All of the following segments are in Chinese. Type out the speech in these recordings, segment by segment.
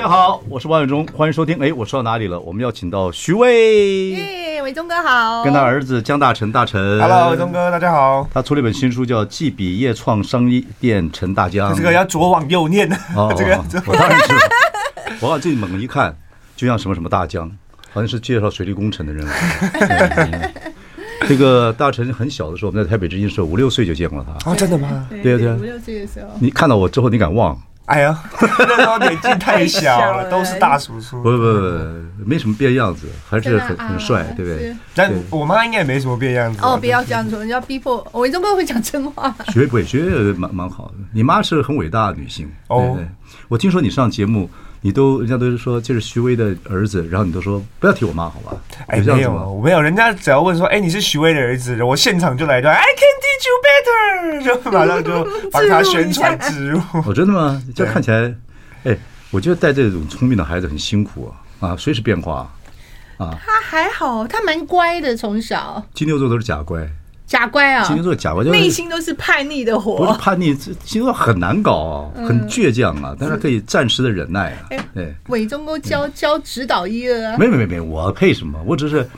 家好，我是王伟忠，欢迎收听。哎，我说到哪里了？我们要请到徐巍，耶，伟忠哥好，跟他儿子江大成大成。Hello，伟忠哥，大家好。他出了一本新书，叫《记笔业创商店陈大江》。这个要左往右念的。哦，这个我当然知道。我往这猛一看，就像什么什么大江，好像是介绍水利工程的人。这个大成很小的时候，我们在台北之音的时候，五六岁就见过他。哦，真的吗？对对，五六岁的时候。你看到我之后，你敢忘？哎呀，那时候年纪太小了，都是大叔叔。不不不，没什么变样子，还是很很帅，对不对？但我妈应该也没什么变样子。哦，不要这样说，你要逼迫我。伟忠哥会讲真话。学不会，学蛮蛮好的。你妈是很伟大的女性。哦，我听说你上节目。你都人家都是说这是徐巍的儿子，然后你都说不要提我妈，好吧？哎，没有，我没有。人家只要问说，哎，你是徐巍的儿子，我现场就来一段 I can teach you better，就马上就帮他 宣传植入。哦，真的吗？这看起来，哎，我觉得带这种聪明的孩子很辛苦啊，啊，随时变化啊。他还好，他蛮乖的，从小。金牛座都是假乖。假乖啊！金牛座假乖，内心都是叛逆的火。不是叛逆，金牛座很难搞啊，很倔强啊，但是可以暂时的忍耐啊。对，伟忠哥教教指导一二啊。没没没没，我配什么？我只是，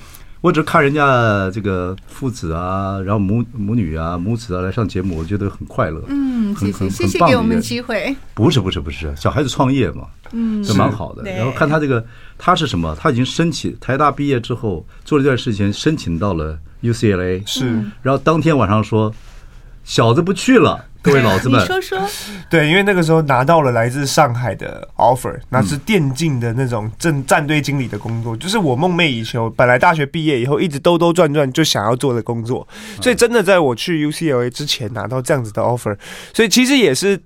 我只是看人家这个父子啊，然后母母女啊，母子啊来上节目，我觉得很快乐。嗯，谢谢谢谢给我们机会。不是不是不是，小孩子创业嘛，嗯，就蛮好的。然后看他这个，他是什么？他已经申请台大毕业之后做了一段时间，申请到了。UCLA 是，然后当天晚上说，小子不去了，各位老子们，你说说，对，因为那个时候拿到了来自上海的 offer，那是电竞的那种正战队经理的工作，就是我梦寐以求，本来大学毕业以后一直兜兜转转就想要做的工作，所以真的在我去 UCLA 之前拿到这样子的 offer，所以其实也是。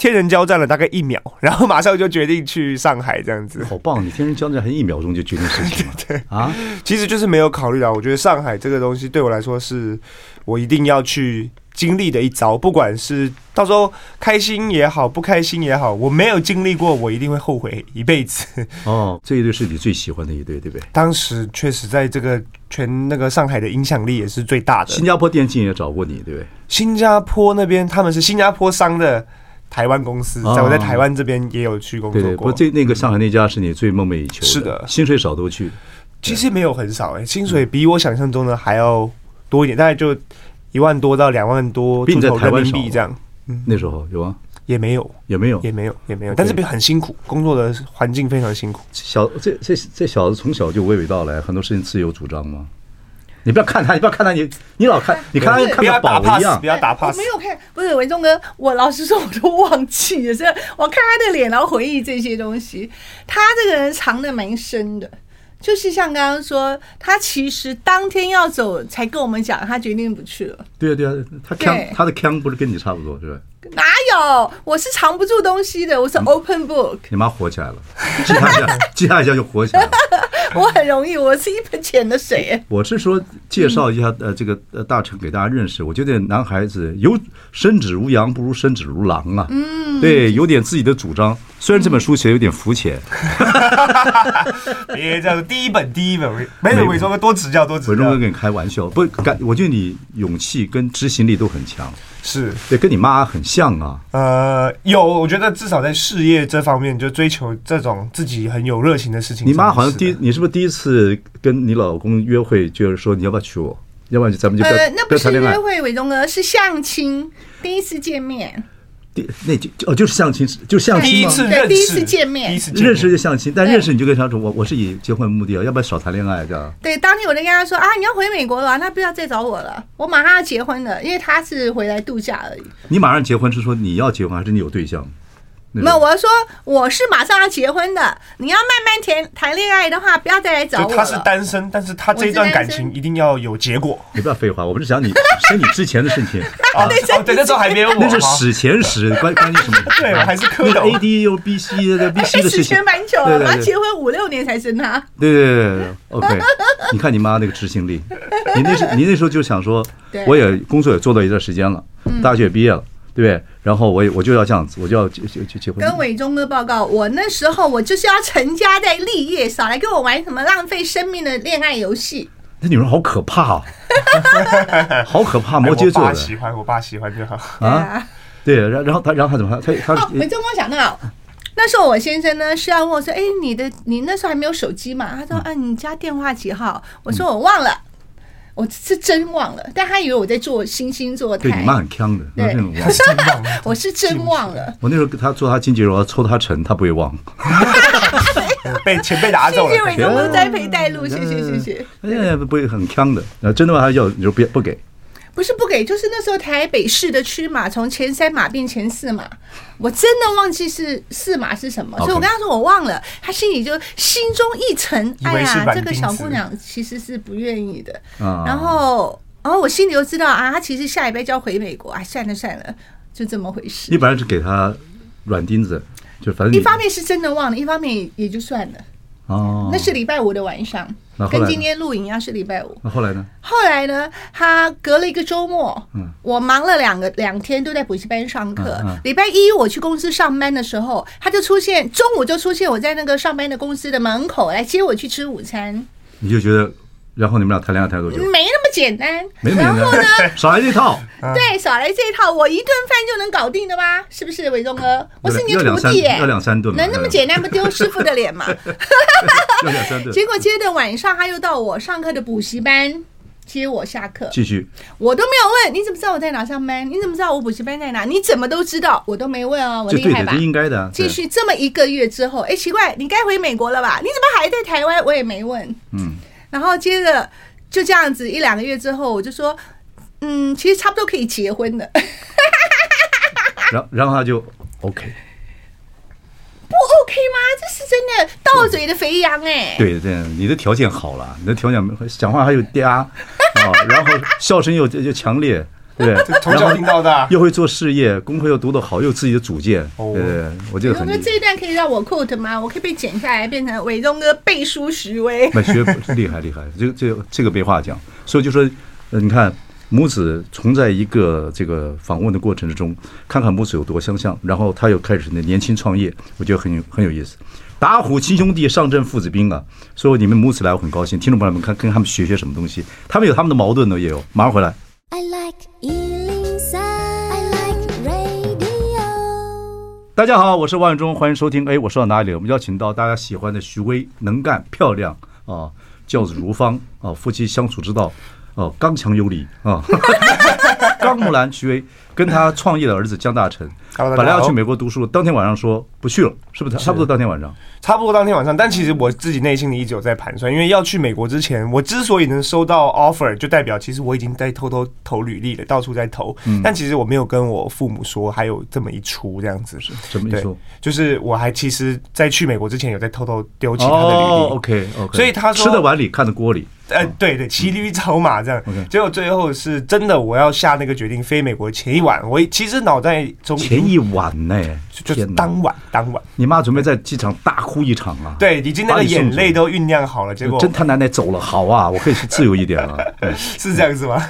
天人交战了大概一秒，然后马上就决定去上海这样子。好棒！你天人交战还一秒钟就决定事情了。对啊，其实就是没有考虑到。我觉得上海这个东西对我来说是我一定要去经历的一遭，不管是到时候开心也好，不开心也好，我没有经历过，我一定会后悔一辈子。哦，这一对是你最喜欢的一对，对不对？当时确实在这个全那个上海的影响力也是最大的。新加坡电竞也找过你，对不对？新加坡那边他们是新加坡商的。台湾公司，在我在台湾这边也有去工作过。对，不，这那个上海那家是你最梦寐以求的。是的，薪水少都去。其实没有很少哎，薪水比我想象中的还要多一点，大概就一万多到两万多，比你在台湾币这样。那时候有啊？也没有，也没有，也没有，也没有。但是比很辛苦，工作的环境非常辛苦。小这这这小子从小就娓娓道来，很多事情自有主张吗？你不要看他，你不要看他，你你老看，你看他看他宝一样，不要打 pass。我没有看，不是文忠哥，我老实说，我都忘记了。是我看他的脸，然后回忆这些东西。他这个人藏的蛮深的，就是像刚刚说，他其实当天要走才跟我们讲，他决定不去了。对啊对啊，他腔他的腔不是跟你差不多，是吧？哪有？我是藏不住东西的，我是 open book。你妈火起来了，记他一下，记他一下就火起来了。我很容易，我是一盆浅的水。我是说，介绍一下呃，这个呃大成给大家认识。我觉得男孩子有生子如羊，不如生子如狼啊。嗯，对，有点自己的主张。虽然这本书写的有点肤浅。别这样，第一本第一本，没有伟忠哥多指教多指教。伟忠哥跟你开玩笑，不敢。我觉得你勇气跟执行力都很强。是对，跟你妈很像啊。呃，有，我觉得至少在事业这方面，就追求这种自己很有热情的事情。你妈好像第一，你是不是第一次跟你老公约会，就是说你要不要娶我？要不然咱们就不要谈恋爱。呃，那不是约会，伟忠哥是相亲，第一次见面。第那就哦，就是相亲，就相亲吗？第一次认识，第一次见面，认识就相亲，但认识你就跟他说，我我是以结婚目的啊，要不要少谈恋爱这样？对，当天我就跟他说啊，你要回美国了，那不要再找我了，我马上要结婚了，因为他是回来度假而已。你马上结婚是说你要结婚还是你有对象？那没有，我说我是马上要结婚的，你要慢慢谈谈恋爱的话，不要再来找我。他是单身，但是他这一段感情一定要有结果。你不要废话，我不是讲你生你之前的事情。哦，对，那时候还没有我。那是史前史，关关你什么？对，我还是蝌蚪。那个 A D 又 B C 的 B C 的事情。史前蛮久了，他结婚五六年才生他。对对对对，OK。你看你妈那个执行力，你那时你那时候就想说，我也工作也做到一段时间了，大学也毕业了。对不对？然后我我就要这样子，我就要结结结婚。跟伟忠哥报告，我那时候我就是要成家在立业，少来跟我玩什么浪费生命的恋爱游戏。那女人好可怕啊！好可怕，摩羯座的。我爸喜欢，我爸喜欢就好啊。对，然然后他然后他怎么他他？伟忠哥讲到，那时候我先生呢是要问我说：“哎，你的你那时候还没有手机嘛？”他说：“啊，你家电话几号？”我说：“我忘了。”我是真忘了，但他以为我在做星星座台。对，你妈很呛的，对，我是 真忘了。我是真忘了。我那时候他做他经纪人，我要抽他成，他不会忘。被前辈打走了。谢谢伟忠哥栽培带路，谢谢谢谢。哎呀，不会很呛的。真的吗，他要你就别不给。不是不给，就是那时候台北市的区码从前三码变前四码，我真的忘记是四码是什么，所以我跟他说我忘了，他心里就心中一沉，哎呀，这个小姑娘其实是不愿意的。然后，然后我心里就知道啊，他其实下礼拜就要回美国啊，算了算了，就这么回事。你本来是给他软钉子，就反正一方面是真的忘了，一方面也就算了。哦，那是礼拜五的晚上。跟今天录影一样是礼拜五。那后来呢？后来呢？他隔了一个周末，嗯，我忙了两个两天都在补习班上课。礼拜一我去公司上班的时候，他就出现，中午就出现我在那个上班的公司的门口来接我去吃午餐。你就觉得？然后你们俩谈恋爱谈多久？没那么简单。没那么简单。然后呢？少来这套。对，少来这套，我一顿饭就能搞定的吗？是不是，伟忠哥？我是你的徒弟耶。要两三顿。能那么简单不丢师傅的脸吗？要两三顿。结果接着晚上他又到我上课的补习班接我下课。继续。我都没有问，你怎么知道我在哪上班？你怎么知道我补习班在哪？你怎么都知道？我都没问啊，我厉害吧？应该的。继续这么一个月之后，哎，奇怪，你该回美国了吧？你怎么还在台湾？我也没问。嗯。然后接着。就这样子一两个月之后，我就说，嗯，其实差不多可以结婚了。然然后他就 OK，不 OK 吗？这是真的到嘴的肥羊哎。对对，你的条件好了，你的条件讲话还有嗲啊，然后笑声又又强烈。对，从小听到大，又会做事业，功课又读得好，又有自己的主见。对对，我觉得很。伟忠哥这一段可以让我 quote 吗？我可以被剪下来，变成伟忠哥背书徐威。那学厉害厉害，这个这个这个没话讲。所以就说，呃你看母子从在一个这个访问的过程之中，看看母子有多相像，然后他又开始那年轻创业，我觉得很有很有意思。打虎亲兄弟，上阵父子兵啊！所以你们母子来，我很高兴。听众朋友们，看跟他们学学什么东西，他们有他们的矛盾呢，也有。马上回来。I like 大家好，我是王永忠，欢迎收听。哎，我说到哪里了？我们邀请到大家喜欢的徐威，能干、漂亮啊，教子如方啊，夫妻相处之道啊，刚强有理啊。刚木兰徐威跟他创业的儿子江大成。本来要去美国读书，当天晚上说不去了，是不是？差不多当天晚上，差不多当天晚上。但其实我自己内心里一直有在盘算，因为要去美国之前，我之所以能收到 offer，就代表其实我已经在偷偷投履历了，到处在投。但其实我没有跟我父母说还有这么一出这样子。什么一出？就是我还其实，在去美国之前有在偷偷丢其他的履历。OK OK。所以他说吃的碗里看的锅里。呃，对对，骑驴找马这样。结果最后是真的，我要下那个决定飞美国前一晚，我其实脑袋中前一晚呢，就是当晚当晚，你妈准备在机场大哭一场啊！对，已经那个眼泪都酝酿好了。结果真他奶奶走了，好啊，我可以去自由一点了。是这样子吗？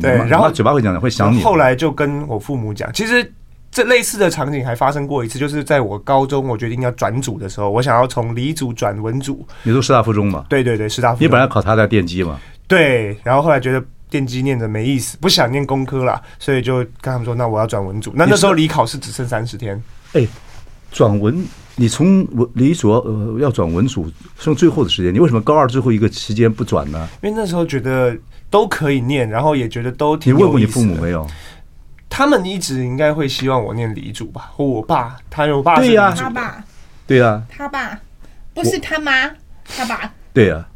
对，然后嘴巴会讲的，会想你。后来就跟我父母讲，其实这类似的场景还发生过一次，就是在我高中我决定要转组的时候，我想要从理组转文组。你读师大附中嘛？对对对，师大附中。你本来考他在电机嘛？对，然后后来觉得。电机念的没意思，不想念工科了，所以就跟他们说：“那我要转文组。”那那时候离考试只剩三十天。哎，转文，你从文理所呃要转文组剩最后的时间，你为什么高二最后一个时间不转呢？因为那时候觉得都可以念，然后也觉得都挺。你问过你父母没有？他们一直应该会希望我念理组吧？或我爸，他有爸是他爸，对呀，他爸不是他妈，他爸。对呀。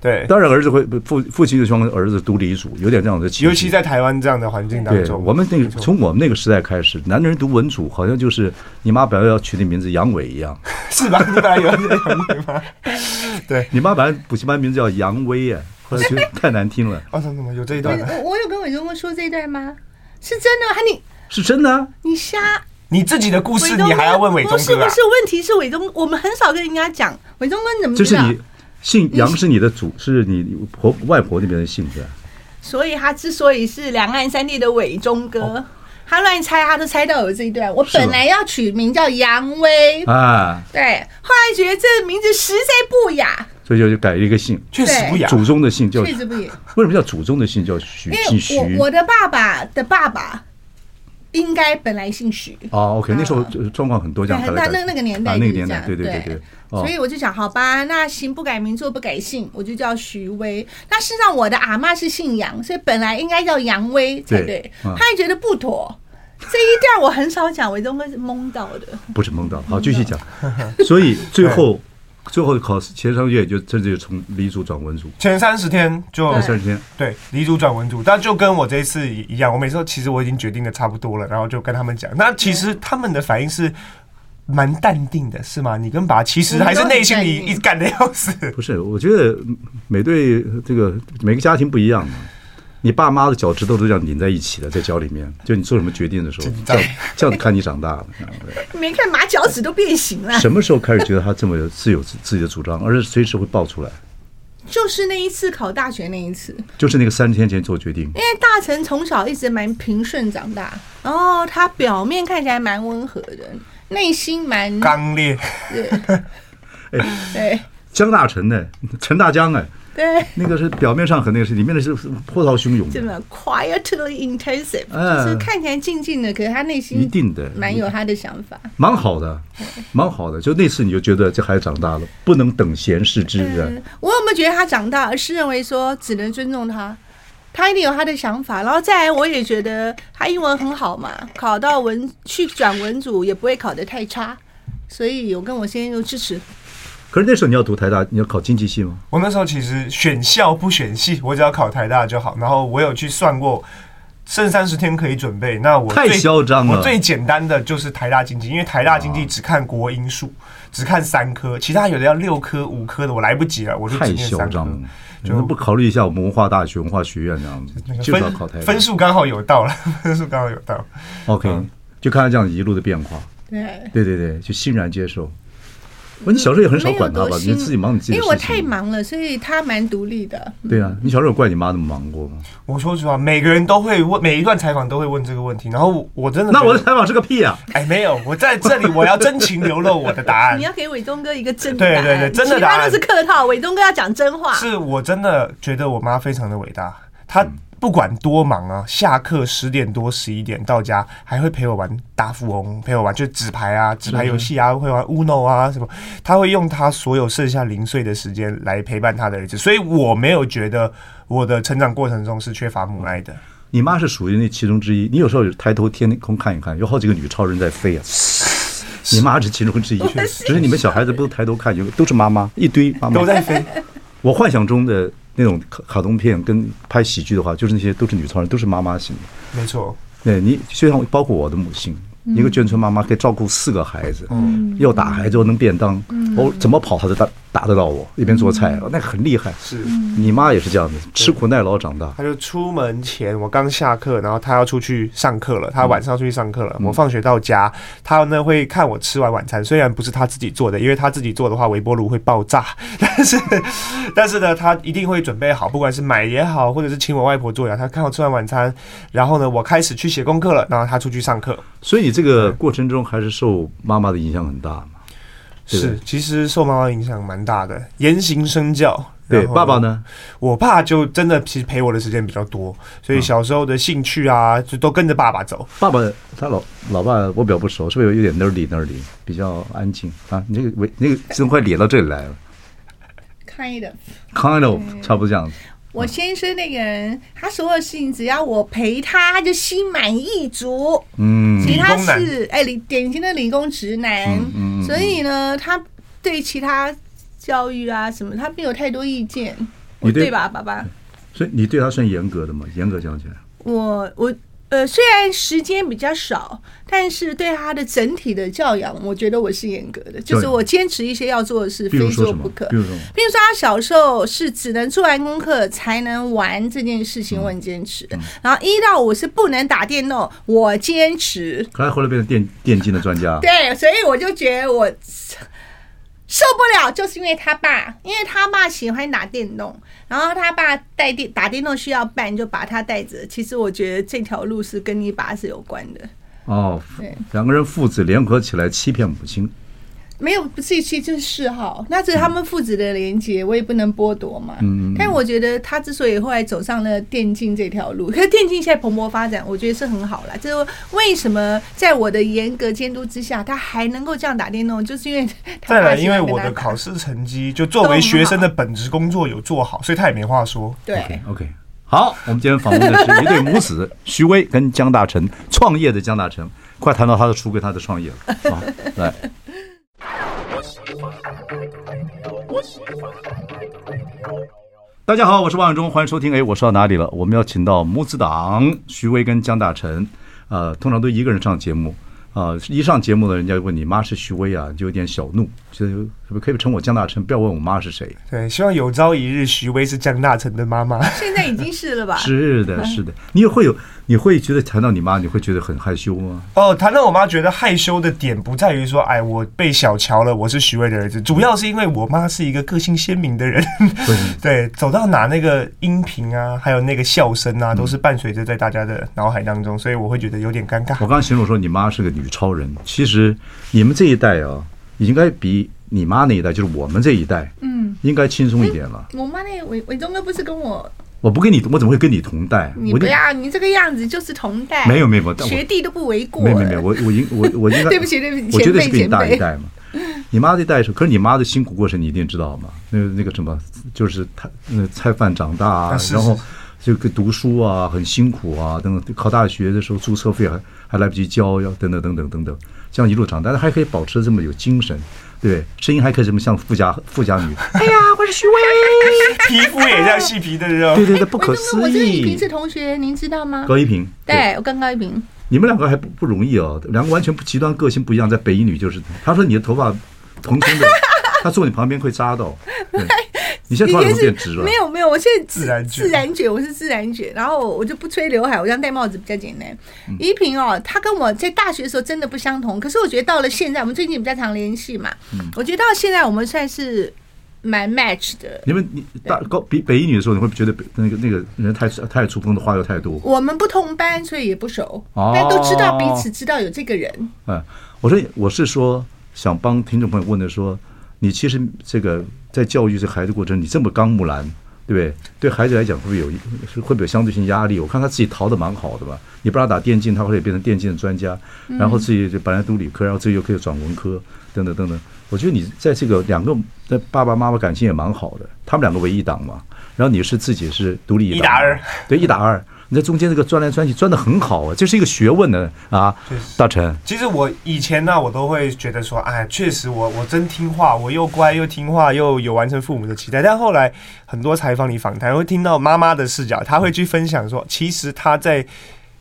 对，当然儿子会父父亲就希望儿子读理组，有点这样的。尤其在台湾这样的环境当，中，我们那个从我们那个时代开始，男人读文组好像就是你妈本来要取的名字杨伟一样，是吧？你本来有杨伟吗？对，你妈本来补习班名字叫杨威啊，后来觉得太难听了。啊，怎么怎么有这一段？我我有跟伟忠哥说这一段吗？是真的？还你是真的？你瞎？你自己的故事，你还要问伟忠哥？不是不是，问题是伟忠，我们很少跟人家讲。伟忠哥你怎么知道？就是你姓杨是你的祖，是你婆外婆那边的姓是吧？所以他之所以是两岸三地的伟忠哥，他乱猜，他都猜到有这一段。我本来要取名叫杨威啊，对，后来觉得这个名字实在不雅，所以就就改了一个姓，确实不雅。祖宗的姓叫确实不雅。为什么叫祖宗的姓叫徐？因为。我我的爸爸的爸爸。应该本来姓许哦，OK，那时候状况很多这样，那那那个年代，那个年代，对对对对，所以我就想，好吧，那行不改名，坐不改姓，我就叫徐威。那事实上，我的阿嬷是姓杨，所以本来应该叫杨威才对。他也觉得不妥，这一段我很少讲，我都会是蒙到的，不是蒙到。好，继续讲。所以最后。最后考试前三个月就这就从理组转文族，前三十天就三十天，对，理组转文族，但就跟我这一次一样，我每次其实我已经决定的差不多了，然后就跟他们讲，那其实他们的反应是蛮淡定的，是吗？你跟爸其实还是内心里一直干的要死。不是，我觉得每对这个每个家庭不一样嘛。你爸妈的脚趾头都这样拧在一起的，在脚里面，就你做什么决定的时候，这样这样子看你长大的。没看马脚趾都变形了。什么时候开始觉得他这么有自有自己的主张，而是随时会爆出来？就是那一次考大学那一次，就是那个三天前做决定。因为大成从小一直蛮平顺长大，然后他表面看起来蛮温和的，内心蛮刚烈。对，对，江大成呢？陈大江哎。对，那个是表面上很那个是，里面的是波涛汹涌，真的 quietly intensive，就是看起来静静的，可是他内心一定的蛮有他的想法，蛮好的，蛮好的。就那次你就觉得这孩子长大了，不能等闲视之。我有没有觉得他长大，而是认为说只能尊重他，他一定有他的想法。然后再来，我也觉得他英文很好嘛，考到文去转文组也不会考得太差，所以我跟我先生都支持。可是那时候你要读台大，你要考经济系吗？我那时候其实选校不选系，我只要考台大就好。然后我有去算过，剩三十天可以准备。那我太嚣张了。我最简单的就是台大经济，因为台大经济只看国英数，只看三科，其他有的要六科、五科的，我来不及了。我就太嚣张了，就不考虑一下我们文化大学、文化学院这样子，就要考台大。分数刚好有到了，分数刚好有到。OK，就看他这样一路的变化。对对对对，就欣然接受。你小时候也很少管他吧？你自己忙你自己的。因为我太忙了，所以他蛮独立的。对啊，你小时候有怪你妈那么忙过吗？我说实话，每个人都会问，每一段采访都会问这个问题。然后我真的，那我的采访是个屁啊！哎，没有，我在这里我要真情流露我的答案。你要给伟东哥一个真的答案。对对对，真的答案。其他都是客套，伟东哥要讲真话。是我真的觉得我妈非常的伟大，她。不管多忙啊，下课十点多十一点到家，还会陪我玩大富翁，陪我玩就纸牌啊、纸牌游戏啊，会玩 Uno 啊什么。他会用他所有剩下零碎的时间来陪伴他的儿子，所以我没有觉得我的成长过程中是缺乏母爱的。你妈是属于那其中之一。你有时候抬头天空看一看，有好几个女超人在飞啊。你妈是其中之一，只是你们小孩子不都抬头看，有都是妈妈一堆妈妈都在飞。我幻想中的。那种卡卡通片跟拍喜剧的话，就是那些都是女超人，都是妈妈型的。没错，对你就像包括我的母亲。一个眷村妈妈可以照顾四个孩子，嗯，又打孩子又能便当，我，怎么跑她都打打得到我，一边做菜，那很厉害。是，你妈也是这样子，吃苦耐劳长大。她就出门前，我刚下课，然后她要出去上课了，她晚上出去上课了。我放学到家，她呢会看我吃完晚餐，虽然不是她自己做的，因为她自己做的话微波炉会爆炸，但是但是呢，她一定会准备好，不管是买也好，或者是请我外婆做呀。她看我吃完晚餐，然后呢，我开始去写功课了，然后她出去上课，所以你这个过程中还是受妈妈的影响很大嘛？是，其实受妈妈影响蛮大的，言行身教。对，爸爸呢？我爸就真的其实陪我的时间比较多，所以小时候的兴趣啊，就都跟着爸爸走。爸爸他老老爸我比较不熟，是不是有有点 nerdy nerdy，比较安静啊？你这个尾那个怎么快咧到这里来了？Kind of, kind of，差不多这样子。我先生那个人，他所有事情只要我陪他，他就心满意足。嗯，其他是哎，理典型的理工直男。嗯嗯。所以呢，他对其他教育啊什么，他没有太多意见。你对对吧，爸爸？所以你对他算严格的吗？严格讲起来，我我。呃，虽然时间比较少，但是对他的整体的教养，我觉得我是严格的。就是我坚持一些要做的事，非做不可。比如说，比如说他小时候是只能做完功课才能玩这件事情，我很坚持。然后一到五是不能打电动，我坚持。可他后来变成电电竞的专家。对，所以我就觉得我。受不了，就是因为他爸，因为他爸喜欢打电动，然后他爸带电打电动需要伴，就把他带着。其实我觉得这条路是跟你爸是有关的。哦，对，两个人父子联合起来欺骗母亲。没有，不是一些就是嗜好，那这是他们父子的连结，我也不能剥夺嘛。嗯，但我觉得他之所以后来走上了电竞这条路，可是电竞现在蓬勃发展，我觉得是很好啦。就是为什么在我的严格监督之下，他还能够这样打电动，就是因为他 再来，因为我的考试成绩就作为学生的本职工作有做好，所以他也没话说。对，OK，好，我们今天访问的是一对母子，徐威跟江大成，创业的江大成，快谈到他的出柜，他的创业了。好，来。大家好，我是王永忠，欢迎收听。哎，我说到哪里了？我们要请到母子党徐威跟江大成，呃，通常都一个人上节目。啊，一上节目呢，人家就问你妈是徐威啊，就有点小怒，就可不可以称我江大成，不要问我妈是谁。对，希望有朝一日徐薇是江大成的妈妈。现在已经是了吧？是的，是的。你也会有，你会觉得谈到你妈，你会觉得很害羞吗？哦，谈到我妈，觉得害羞的点不在于说，哎，我被小瞧了，我是徐薇的儿子，主要是因为我妈是一个个性鲜明的人。对，走到哪那个音频啊，还有那个笑声啊，都是伴随着在大家的脑海当中，所以我会觉得有点尴尬。我刚刚形容说你妈是个女超人，其实你们这一代啊，应该比你妈那一代，就是我们这一代，嗯，应该轻松一点了。我妈那伟伟忠哥不是跟我，我不跟你，我怎么会跟你同代？你不要，你这个样子就是同代，没有没有，学弟都不为过。没有没有，我我应我我应该，对不起对不起，我绝对是比你大一代嘛。你妈这一代是，可是你妈的辛苦过程你一定知道嘛？那个那个什么，就是他那菜饭长大啊，然后。这个读书啊，很辛苦啊，等等。考大学的时候，注册费还还来不及交，要等等等等等等。这样一路长大，但是还可以保持这么有精神，对，声音还可以这么像富家富家女。哎呀，我是徐薇，皮肤也像细皮的肉。对对对，不可思议。我跟一平是同学，您知道吗？高一平，对我跟高一平。你们两个还不不容易哦，两个完全不极端个性不一样，在北一女就是。他说你的头发蓬松的，他坐你旁边会扎到。对。你现在头发变直了？没有没有，我现在自然自然卷，我是自然卷，然后我就不吹刘海，我这样戴帽子比较简单。依萍哦，她跟我在大学的时候真的不相同，可是我觉得到了现在，我们最近比较常联系嘛，我觉得到现在我们算是蛮 match 的。你们你大高比北一女的时候，你会觉得那个那个人太太出风的话又太多？我们不同班，所以也不熟，但都知道彼此知道有这个人。嗯，我说我是说想帮听众朋友问的说。你其实这个在教育这孩子过程，你这么刚木兰，对不对？对孩子来讲会不会有会不会有相对性压力？我看他自己逃的蛮好的吧。你不让他打电竞，他会变成电竞的专家，然后自己就本来读理科，然后自己又可以转文科，等等等等。我觉得你在这个两个的爸爸妈妈感情也蛮好的，他们两个为一档嘛。然后你是自己是独立一档，一打二，对，一打二。你在中间这个钻来钻去钻的很好啊，这是一个学问呢啊，大成。其实我以前呢，我都会觉得说，哎，确实我我真听话，我又乖又听话，又有完成父母的期待。但后来很多采访里访谈会听到妈妈的视角，她会去分享说，其实她在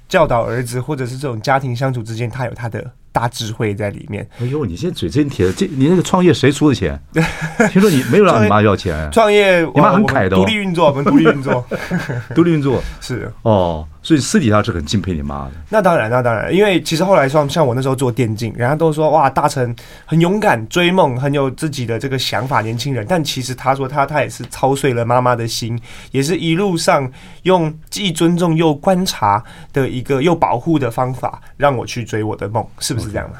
教导儿子或者是这种家庭相处之间，她有她的。大智慧在里面。哎呦，你现在嘴真甜！这你那个创业谁出的钱？听说你没有让你妈要钱。创业，你妈很凯的，独立运作，我们独立运作，独立运作是哦。所以私底下是很敬佩你妈的。那当然，那当然，因为其实后来像像我那时候做电竞，人家都说哇，大成很勇敢，追梦，很有自己的这个想法，年轻人。但其实他说他他也是操碎了妈妈的心，也是一路上用既尊重又观察的一个又保护的方法，让我去追我的梦，是不是这样的？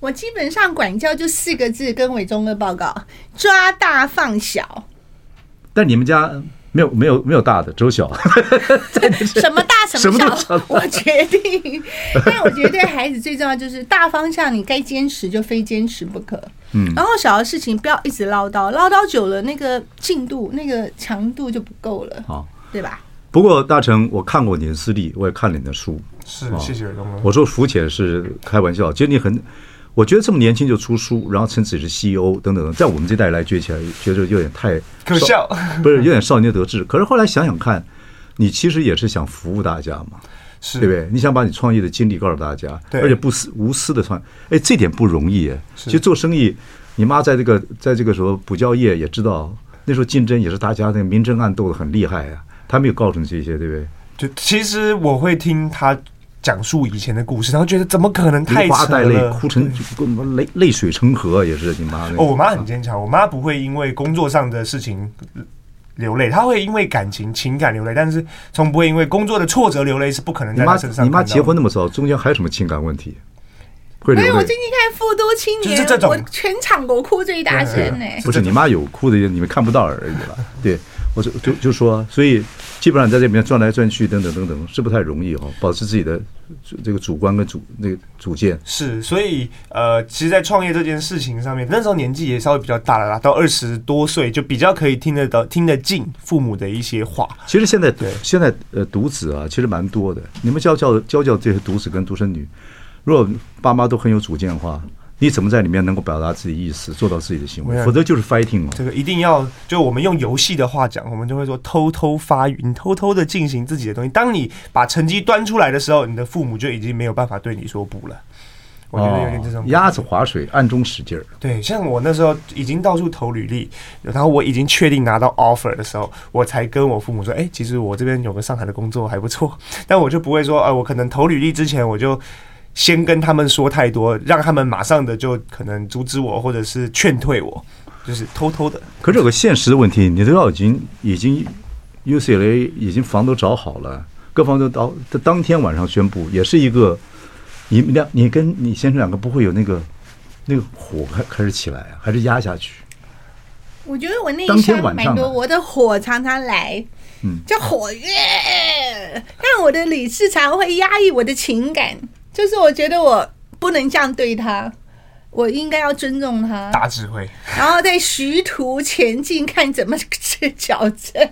我基本上管教就四个字，跟伟忠哥报告：抓大放小。但你们家？没有没有没有大的，只有小。什么大什么小，我决定。但我觉得对孩子最重要就是大方向，你该坚持就非坚持不可。嗯。然后小的事情不要一直唠叨，唠叨久了那个进度、那个强度就不够了。好，对吧？不过大成，我看过你的私立，我也看了你的书。是，谢谢。我说浮浅是开玩笑，其实你很，我觉得这么年轻就出书，然后称自己是 CEO 等等，在我们这代来崛起来，觉得有点太可笑，不是有点少年得志。可是后来想想看，你其实也是想服务大家嘛，是对不对？你想把你创业的经历告诉大家，而且不私无私的创，哎，这点不容易哎。其实做生意，你妈在这个在这个时候补教业也知道，那时候竞争也是大家那个明争暗斗的很厉害啊。他没有告诉你这些，对不对？就其实我会听他。讲述以前的故事，然后觉得怎么可能太花带泪，哭成对泪泪水成河，也是你妈。哦，我妈很坚强，我妈不会因为工作上的事情流泪，她会因为感情情感流泪，但是从不会因为工作的挫折流泪，是不可能在她身上。你妈结婚那么早，中间还有什么情感问题？会流泪？没有，我最近看《富都青年》，就是这种，我全场我哭这一大声呢。不是你妈有哭的，你们看不到而已了。对。我就就就说，所以基本上在这里面转来转去，等等等等，是不太容易哈。保持自己的这个主观跟主那个主见是，所以呃，其实，在创业这件事情上面，那时候年纪也稍微比较大了啦，到二十多岁就比较可以听得到、听得进父母的一些话。其实现在对现在呃独子啊，其实蛮多的。你们教教教教这些独子跟独生女，如果爸妈都很有主见的话。你怎么在里面能够表达自己意思，做到自己的行为？否则就是 fighting 嘛。这个一定要，就我们用游戏的话讲，我们就会说偷偷发育，你偷偷的进行自己的东西。当你把成绩端出来的时候，你的父母就已经没有办法对你说不了。我觉得有点这种鸭子划水，暗中使劲儿。对，像我那时候已经到处投履历，然后我已经确定拿到 offer 的时候，我才跟我父母说：“哎，其实我这边有个上海的工作还不错。”但我就不会说：“呃，我可能投履历之前我就。”先跟他们说太多，让他们马上的就可能阻止我，或者是劝退我，就是偷偷的。可是有个现实的问题，你都要已经已经 UCLA 已经房都找好了，各方都到当天晚上宣布，也是一个你两你跟你先生两个不会有那个那个火开开始起来啊，还是压下去？我觉得我那一天蛮多，我的火常常来，嗯，叫火焰，但我的理智常会压抑我的情感。就是我觉得我不能这样对他，我应该要尊重他，大智慧，然后在徐图前进，看怎么去矫正。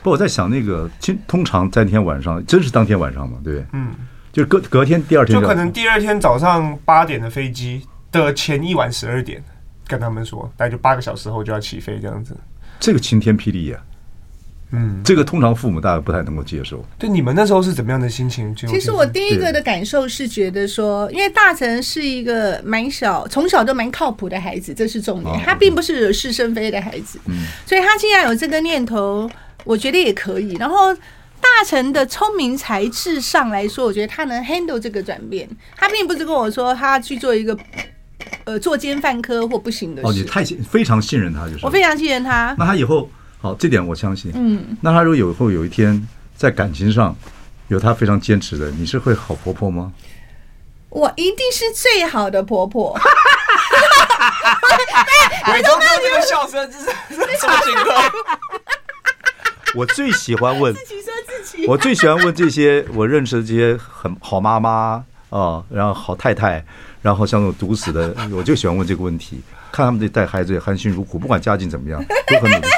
不，我在想那个，通常在那天晚上，真是当天晚上嘛，对不对？嗯，就是隔隔天第二天，就可能第二天早上八点的飞机的前一晚十二点，跟他们说，大概就八个小时后就要起飞，这样子。这个晴天霹雳呀！嗯，这个通常父母大概不太能够接受。对，你们那时候是怎么样的心情？其实我第一个的感受是觉得说，因为大成是一个蛮小，从小都蛮靠谱的孩子，这是重点。他并不是惹是生非的孩子，嗯，所以他既然有这个念头，我觉得也可以。然后大成的聪明才智上来说，我觉得他能 handle 这个转变。他并不是跟我说他去做一个呃作奸犯科或不行的事。哦，你太非常信任他，就是我非常信任他。那他以后。好，这点我相信。嗯，那她如果有以后有一天在感情上有她非常坚持的，你是会好婆婆吗？我一定是最好的婆婆。伟忠哥这个笑声，这是什么情况？我最喜欢问自己说自己，我最喜欢问这些我认识的这些很好妈妈啊、哦，然后好太太，然后像那种独死的，我就喜欢问这个问题，看他们这带孩子也含辛茹苦，不管家境怎么样，都很努力。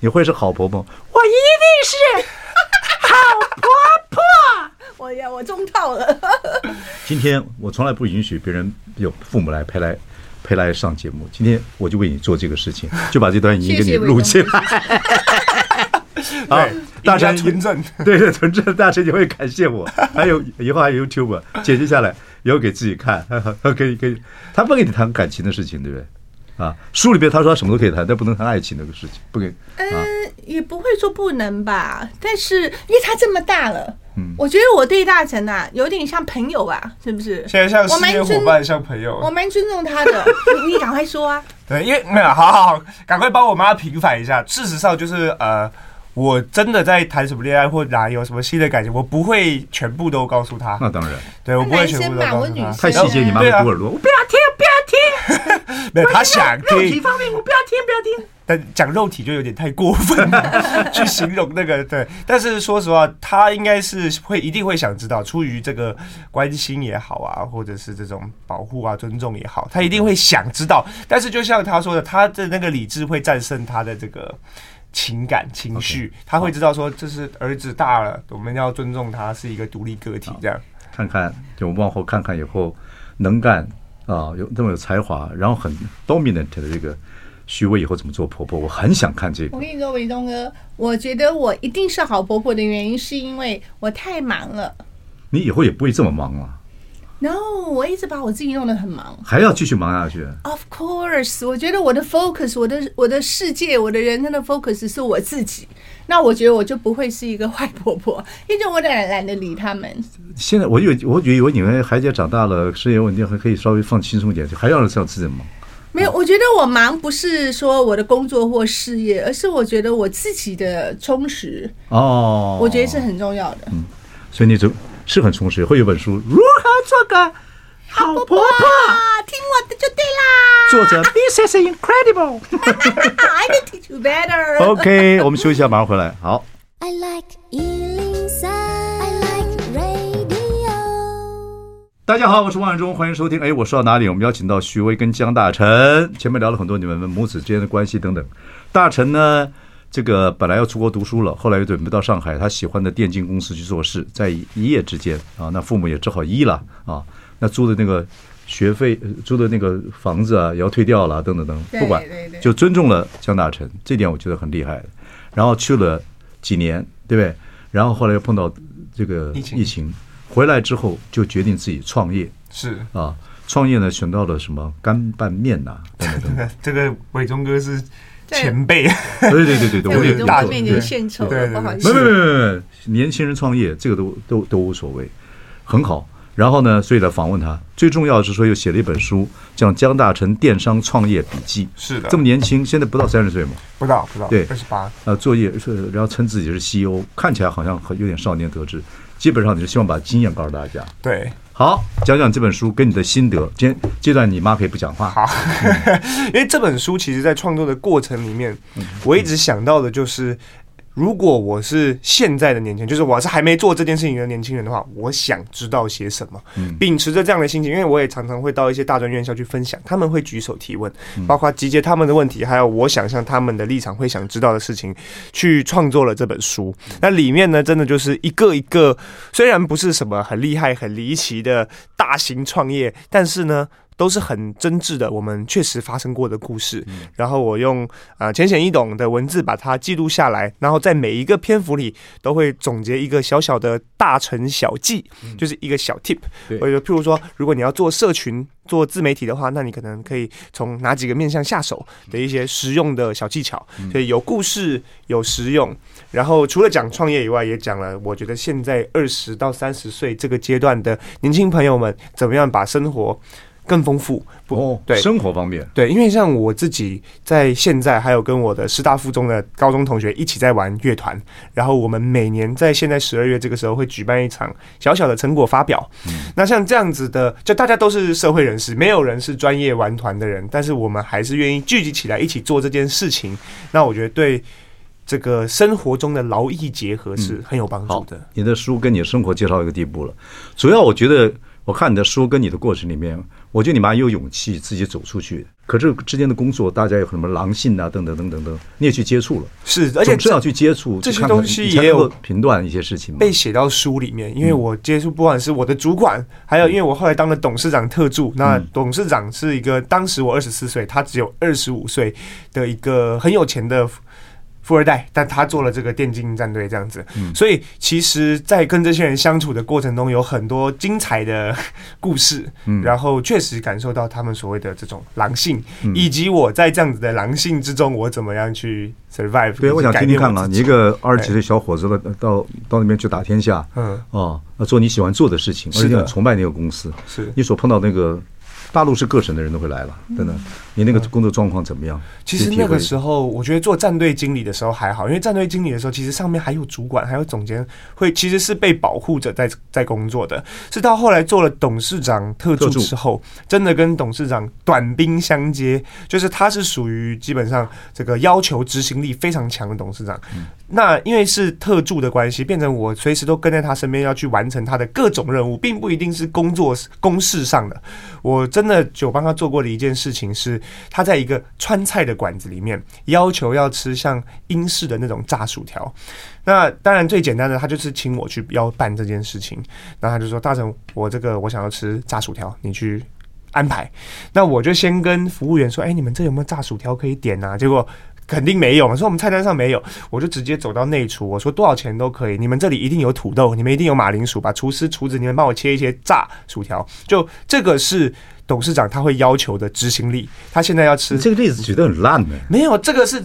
你会是好婆婆？我一定是 好婆婆。我呀，我中套了。今天我从来不允许别人有父母来陪来陪来上节目。今天我就为你做这个事情，就把这段语音给你录起来。好，大成存证，对对，纯正，大成你会感谢我。还有以后还有 YouTube 剪辑下来，以后给自己看，可以可以。他不跟你谈感情的事情，对不对？啊，书里边他说他什么都可以谈，但不能谈爱情那个事情，不给。嗯、呃，也不会说不能吧，但是因为他这么大了，嗯，我觉得我对大成啊有点像朋友吧，是不是？现在像事业伙伴，像朋友，我蛮尊重他的。你赶快说啊！对，因为没有，好好好，赶快帮我妈平反一下。事实上就是呃。我真的在谈什么恋爱或哪有什么新的感情，我不会全部都告诉他。那当然，对我不会全部都告诉他。太细节，你妈会堵耳朵。我不要听。没有，他想听。肉体方面，我不要听，不要听。但讲肉体就有点太过分了，去形容那个对。但是说实话，他应该是会一定会想知道，出于这个关心也好啊，或者是这种保护啊、尊重也好，他一定会想知道。但是就像他说的，他的那个理智会战胜他的这个。情感情绪，okay, 他会知道说，这是儿子大了，我们要尊重他是一个独立个体，这样。看看，就往后看看以后，能干啊，有那么有才华，然后很 dominant 的这个徐薇以后怎么做婆婆，我很想看这个。我跟你说，伟东哥，我觉得我一定是好婆婆的原因，是因为我太忙了。你以后也不会这么忙了。No，我一直把我自己弄得很忙，还要继续忙下去。Of course，我觉得我的 focus，我的我的世界，我的人生的 focus 是我自己。那我觉得我就不会是一个坏婆婆，因为我懒懒得理他们。现在我以为，我以为你们孩子长大了，事业稳定，还可以稍微放轻松一点，还要让自己忙。没有，我觉得我忙不是说我的工作或事业，而是我觉得我自己的充实。哦，我觉得是很重要的。嗯，所以你就是很充实，会有本书如何做个好婆婆，听我的就对啦。作者 This is incredible。I can teach you better。OK，我们休息一下，马上回来。好。I like 103, I like radio。大家好，我是王伟忠，欢迎收听。哎，我说到哪里？我们邀请到徐薇跟江大成，前面聊了很多你们母子之间的关系等等。大成呢？这个本来要出国读书了，后来又准备到上海他喜欢的电竞公司去做事，在一夜之间啊，那父母也只好依了啊，那租的那个学费、租的那个房子啊，也要退掉了，等等等，不管，就尊重了江大成，这点我觉得很厉害。然后去了几年，对不对？然后后来又碰到这个疫情，回来之后就决定自己创业，是啊，创业呢选到了什么干拌面呐，等等等。这个伟忠哥是。前辈，对对对对对，我也大面前献丑，不好意思。没没没没没，年轻人创业这个都都都无所谓，很好。然后呢，所以来访问他，最重要的是说又写了一本书，叫《江大成电商创业笔记》。是的，这么年轻，现在不到三十岁吗？不到不到，对，二十八。呃，作业是，然后称自己是 CEO，看起来好像很有点少年得志。基本上你是希望把经验告诉大家。对。好，讲讲这本书跟你的心得。今天这段你妈可以不讲话。好，因为这本书其实，在创作的过程里面，我一直想到的就是。如果我是现在的年轻人，就是我是还没做这件事情的年轻人的话，我想知道些什么。秉持着这样的心情，因为我也常常会到一些大专院校去分享，他们会举手提问，包括集结他们的问题，还有我想象他们的立场会想知道的事情，去创作了这本书。那里面呢，真的就是一个一个，虽然不是什么很厉害、很离奇的大型创业，但是呢。都是很真挚的，我们确实发生过的故事。然后我用啊浅显易懂的文字把它记录下来，然后在每一个篇幅里都会总结一个小小的大成小技，就是一个小 tip。或者譬如说，如果你要做社群、做自媒体的话，那你可能可以从哪几个面向下手的一些实用的小技巧。所以有故事，有实用。然后除了讲创业以外，也讲了我觉得现在二十到三十岁这个阶段的年轻朋友们怎么样把生活更丰富不？哦，对，生活方面，对，因为像我自己在现在还有跟我的师大附中的高中同学一起在玩乐团，然后我们每年在现在十二月这个时候会举办一场小小的成果发表。嗯，那像这样子的，就大家都是社会人士，没有人是专业玩团的人，但是我们还是愿意聚集起来一起做这件事情。那我觉得对这个生活中的劳逸结合是很有帮助的。嗯，你的书跟你的生活介绍一个地步了，主要我觉得。我看你的书跟你的过程里面，我觉得你蛮有勇气自己走出去。可这之间的工作，大家有什么狼性啊，等等等等等，你也去接触了。是，而且至少去接触这些东西，也有评断一些事情被写到书里面。因为我接触，不管是我的主管，还有因为我后来当了董事长特助，那董事长是一个当时我二十四岁，他只有二十五岁的一个很有钱的。富二代，但他做了这个电竞战队这样子，所以其实，在跟这些人相处的过程中，有很多精彩的 故事，然后确实感受到他们所谓的这种狼性，以及我在这样子的狼性之中，我怎么样去 survive。对，我想听听看啊，你一个二十几岁小伙子了，到到那边去打天下，嗯，哦，做你喜欢做的事情，而且很崇拜那个公司，是。你所碰到那个。大陆是各省的人都会来了，真的。你那个工作状况怎么样？其实那个时候，我觉得做战队经理的时候还好，因为战队经理的时候，其实上面还有主管，还有总监，会其实是被保护着在在工作的。是到后来做了董事长特助之后，真的跟董事长短兵相接，就是他是属于基本上这个要求执行力非常强的董事长。那因为是特助的关系，变成我随时都跟在他身边，要去完成他的各种任务，并不一定是工作公事上的。我真的就帮他做过的一件事情是，他在一个川菜的馆子里面，要求要吃像英式的那种炸薯条。那当然最简单的，他就是请我去要办这件事情。那他就说：“大成，我这个我想要吃炸薯条，你去。”安排。那我就先跟服务员说：“哎，你们这有没有炸薯条可以点啊？”结果肯定没有嘛，说我们菜单上没有，我就直接走到内厨，我说多少钱都可以。你们这里一定有土豆，你们一定有马铃薯，吧厨师厨子你们帮我切一些炸薯条。就这个是董事长他会要求的执行力。他现在要吃这个例子举得很烂呢。没有，这个是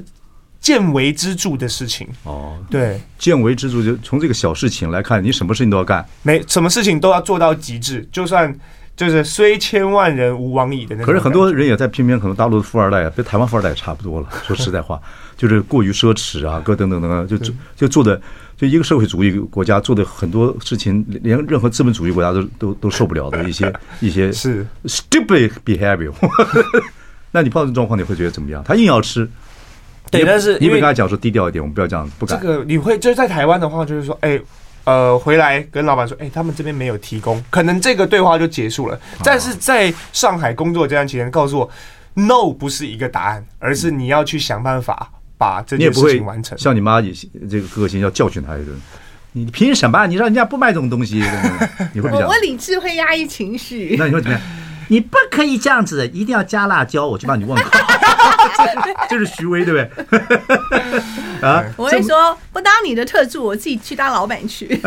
见微知著的事情哦。对，见微知著就从这个小事情来看，你什么事情都要干，没什么事情都要做到极致，就算。就是虽千万人吾往矣的那种。可是很多人也在批评，可能大陆的富二代啊，跟台湾富二代也差不多了。说实在话，就是过于奢侈啊，各等等等，就就做的，就一个社会主义国家做的很多事情，连任何资本主义国家都都都受不了的一些 一些是 stupid behavior。那你碰到这种状况，你会觉得怎么样？他硬要吃，对，但是因为跟他讲说低调一点，我们不要这样，不敢。这个你会就是在台湾的话，就是说，哎。呃，回来跟老板说，哎、欸，他们这边没有提供，可能这个对话就结束了。但是在上海工作这段期间，告诉我，no 不是一个答案，而是你要去想办法把这件事情完成。像你妈也这个个性，要教训他一顿。你凭什么？你让人家不卖这种东西？你会比较？我理智会压抑情绪。那你会怎么样？你不可以这样子，一定要加辣椒，我去帮你问。这是徐威，对不对？啊！我会说不当你的特助，我自己去当老板去。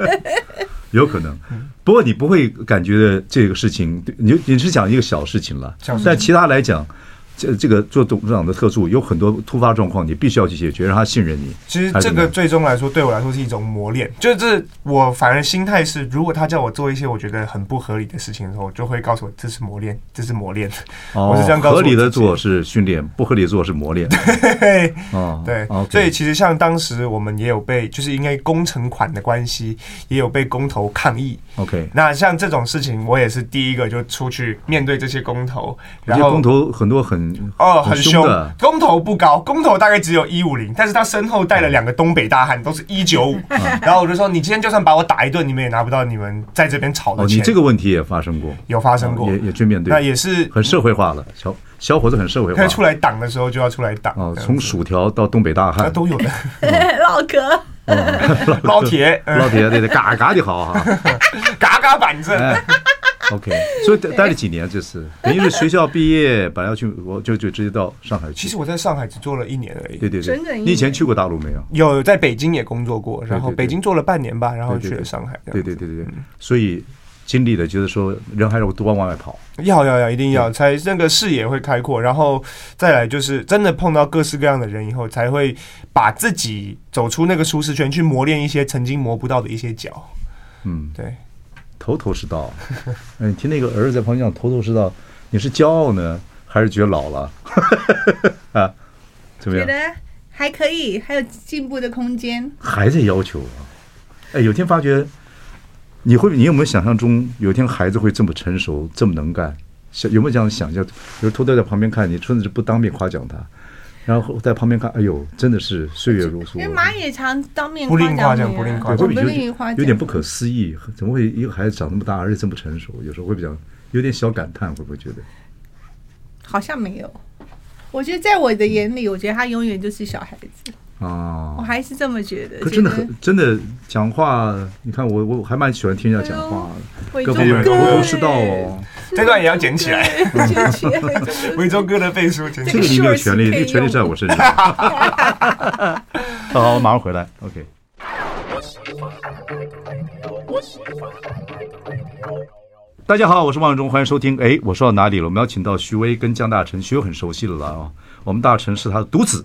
有可能，不过你不会感觉这个事情，你你是讲一个小事情了，但其他来讲。这这个做董事长的特助有很多突发状况，你必须要去解决，让他信任你。其实这个最终来说，对我来说是一种磨练。就是我反而心态是，如果他叫我做一些我觉得很不合理的事情的时候，我就会告诉我这是磨练，这是磨练。哦，我是这样告诉我。合理的做是训练，不合理的做是磨练。对，哦，对。所以其实像当时我们也有被，就是因为工程款的关系，也有被工头抗议。OK，那像这种事情，我也是第一个就出去面对这些工头。然后工头很多很。哦，很凶，工头不高，工头大概只有一五零，但是他身后带了两个东北大汉，都是一九五。然后我就说，你今天就算把我打一顿，你们也拿不到你们在这边吵的钱。哦，你这个问题也发生过，有发生过，也也去面对，那也是很社会化了。小小伙子很社会化，出来挡的时候就要出来挡。哦，从薯条到东北大汉都有的。老哥，老铁，老铁，对对，嘎嘎的好哈，嘎嘎板正。OK，所以待了几年，这是等于是学校毕业，本来要去，我就就直接到上海去。其实我在上海只做了一年而已。对对对，你以前去过大陆没有？有在北京也工作过，然后北京做了半年吧，然后去了上海。对对对对对，所以经历的就是说，人还是多往外跑。要要要，一定要，才那个视野会开阔，然后再来就是真的碰到各式各样的人以后，才会把自己走出那个舒适圈，去磨练一些曾经磨不到的一些角。嗯，对。头头是道，嗯，听那个儿子在旁边讲头头是道，你是骄傲呢，还是觉得老了？啊，怎么样？觉得还可以，还有进步的空间。还在要求啊？哎，有天发觉，你会，你有没有想象中有一天孩子会这么成熟，这么能干？想有没有这样想象？就是偷偷在旁边看你，甚至不当面夸奖他。然后在旁边看，哎呦，真的是岁月如梭。因为马也常当面不吝夸奖，不吝夸奖，不吝夸奖，有点不可思议，怎么会一个孩子长那么大，而且这么成熟？有时候会比较有点小感叹，会不会觉得？好像没有，我觉得在我的眼里，我觉得他永远就是小孩子。啊，我还是这么觉得。可真的很真的讲话，你看我我还蛮喜欢听人家讲话，各方面头头是道哦。这段也要捡起来，捡起来。伟忠哥的背书，这个你没有权利，这个权利在我身上。好，我马上回来。OK。大家好，我是王永忠，欢迎收听。哎，我说到哪里了？我们要请到徐威跟江大成，徐威很熟悉了啦啊。我们大成是他的独子。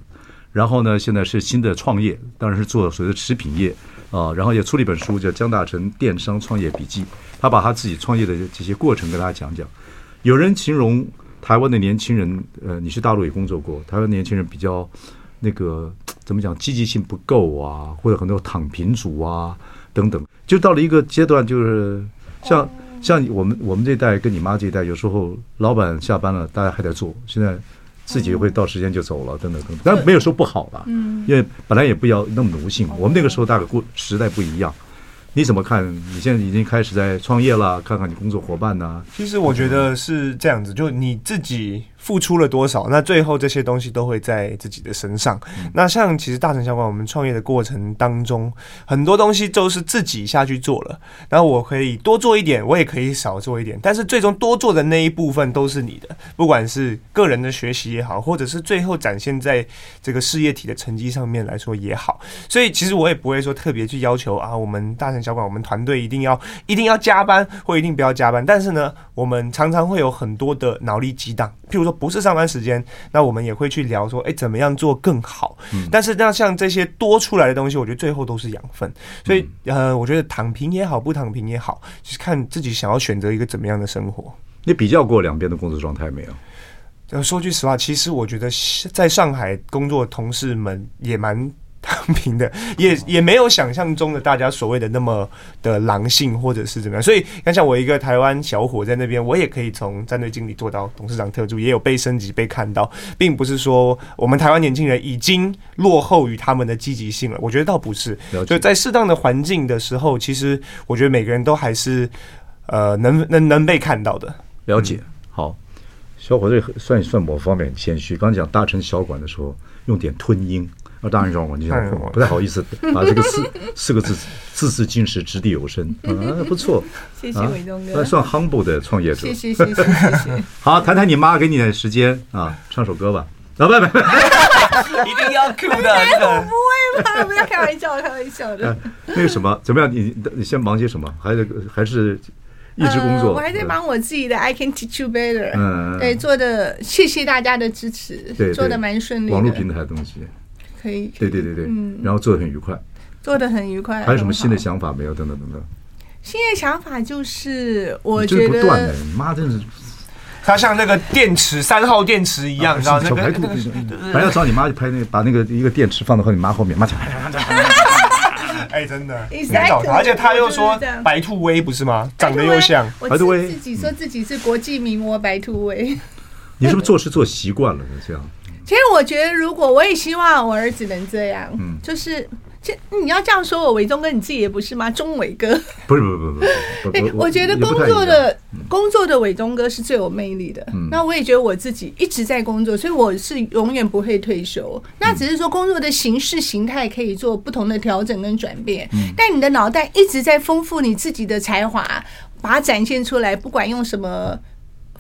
然后呢，现在是新的创业，当然是做所谓的食品业啊。然后也出了一本书，叫《江大成电商创业笔记》，他把他自己创业的这些过程跟大家讲讲。有人形容台湾的年轻人，呃，你去大陆也工作过，台湾年轻人比较那个怎么讲，积极性不够啊，或者很多躺平族啊等等。就到了一个阶段，就是像像我们我们这一代跟你妈这一代，有时候老板下班了，大家还在做，现在。自己会到时间就走了，等等等等，但没有说不好吧？嗯，因为本来也不要那么奴性。我们那个时候大概过时代不一样，你怎么看？你现在已经开始在创业了，看看你工作伙伴呢？其实我觉得是这样子，就你自己付出了多少，那最后这些东西都会在自己的身上。嗯、那像其实大成小馆，我们创业的过程当中，很多东西都是自己下去做了。然后我可以多做一点，我也可以少做一点，但是最终多做的那一部分都是你的，不管是个人的学习也好，或者是最后展现在这个事业体的成绩上面来说也好。所以其实我也不会说特别去要求啊，我们大成小馆，我们团队一定要一定要加班，或一定不要加班。但是呢，我们常常会有很多的脑力激荡，譬如说。不是上班时间，那我们也会去聊说，哎、欸，怎么样做更好？嗯、但是那像这些多出来的东西，我觉得最后都是养分。所以，呃，我觉得躺平也好，不躺平也好，就是看自己想要选择一个怎么样的生活。你比较过两边的工作状态没有？呃，说句实话，其实我觉得在上海工作的同事们也蛮。躺平的也 也没有想象中的大家所谓的那么的狼性或者是怎么样，所以像像我一个台湾小伙在那边，我也可以从战队经理做到董事长特助，也有被升级被看到，并不是说我们台湾年轻人已经落后于他们的积极性了，我觉得倒不是，就在适当的环境的时候，其实我觉得每个人都还是呃能能能被看到的。了解，好，小伙这算算某方面很谦虚，刚讲大城小馆的时候用点吞音。啊，当然，让我你想不太好意思 把这个四四个字字字金石掷地有声啊，不错，谢谢伟东哥，那算 humble 的创业者，谢谢谢谢谢谢。好，谈谈你妈给你的时间啊，唱首歌吧。啊，不不不，一定要 Q 的，我不会吧？不要开玩笑，开玩笑的。那个什么，怎么样？你你先忙些什么？还是还是一直工作？我还在忙我自己的 I can teach you better。嗯，对，做的谢谢大家的支持，对，做的蛮顺利。网络平台的东西。可以，对对对对，嗯，然后做的很愉快，做的很愉快。还有什么新的想法没有？等等等等。新的想法就是，我觉得，你妈真是，他像那个电池三号电池一样，你知道那个？本来要找你妈去拍那个，把那个一个电池放到和你妈后面，妈讲，哎，真的，没找他，而且他又说白兔威不是吗？长得又像白兔威，自己说自己是国际名模白兔威。你是不是做事做习惯了这样？其实我觉得，如果我也希望我儿子能这样，嗯，就是，这你要这样说我伟忠哥，你自己也不是吗？忠伟哥，不是，不是，不是，不是。我觉得工作的工作的伟忠哥是最有魅力的。嗯，那我也觉得我自己一直在工作，所以我是永远不会退休。那只是说工作的形式形态可以做不同的调整跟转变。嗯，但你的脑袋一直在丰富你自己的才华，把它展现出来，不管用什么。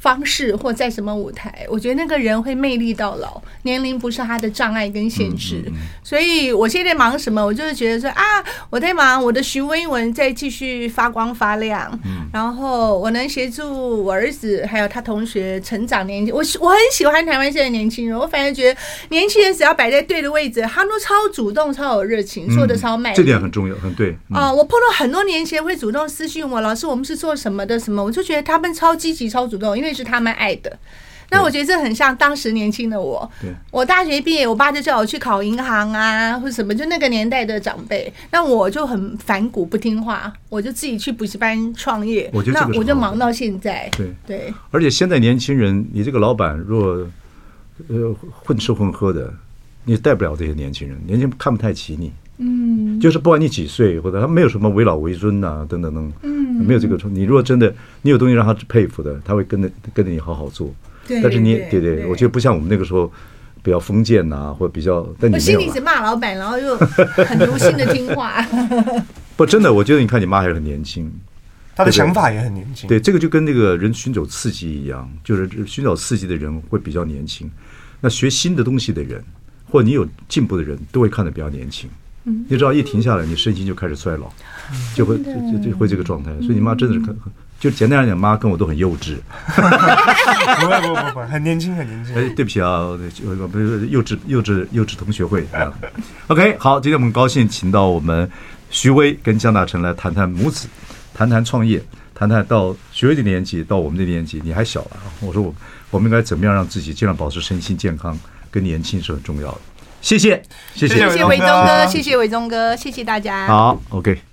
方式或在什么舞台，我觉得那个人会魅力到老，年龄不是他的障碍跟限制。所以我现在忙什么，我就是觉得说啊，我在忙我的徐威文在继续发光发亮，然后我能协助我儿子还有他同学成长年轻。我我很喜欢台湾现在的年轻人，我反而觉得年轻人只要摆在对的位置，他们都超主动、超有热情，做的超卖力。这点很重要，很对啊！我碰到很多年轻人会主动私信我，老师，我们是做什么的？什么？我就觉得他们超积极、超主动，因为。是他们爱的，那我觉得这很像当时年轻的我。我大学毕业，我爸就叫我去考银行啊，或者什么，就那个年代的长辈。那我就很反骨，不听话，我就自己去补习班创业。我觉得那我就忙到现在。对对。而且现在年轻人，你这个老板若呃混吃混喝的，你带不了这些年轻人，年轻人看不太起你。嗯，就是不管你几岁，或者他没有什么为老为尊呐、啊，等等等，嗯，没有这个。你如果真的你有东西让他佩服的，他会跟着跟着你好好做。对，但是你对对，我觉得不像我们那个时候比较封建呐、啊，或者比较。但你、啊、我心里是骂老板，然后又很如心的听话。不，真的，我觉得你看你妈还是很年轻，她的想法也很年轻。对，这个就跟那个人寻找刺激一样，就是寻找刺激的人会比较年轻。那学新的东西的人，或者你有进步的人，都会看得比较年轻。你知道一停下来，你身心就开始衰老，就会就就就会这个状态。所以你妈真的是很，就简单来讲，妈跟我都很幼稚。不会不会不会，很年轻很年轻。哎，对不起啊，不是幼稚幼稚幼稚同学会啊。OK，好，今天我们高兴请到我们徐威跟江大成来谈谈母子，谈谈创业，谈谈到徐威的年纪到我们的年纪，你还小了啊。我说我我们应该怎么样让自己尽量保持身心健康跟年轻是很重要的。谢谢，谢谢，谢谢伟忠哥，谢谢伟忠哥，谢谢大家。好，OK。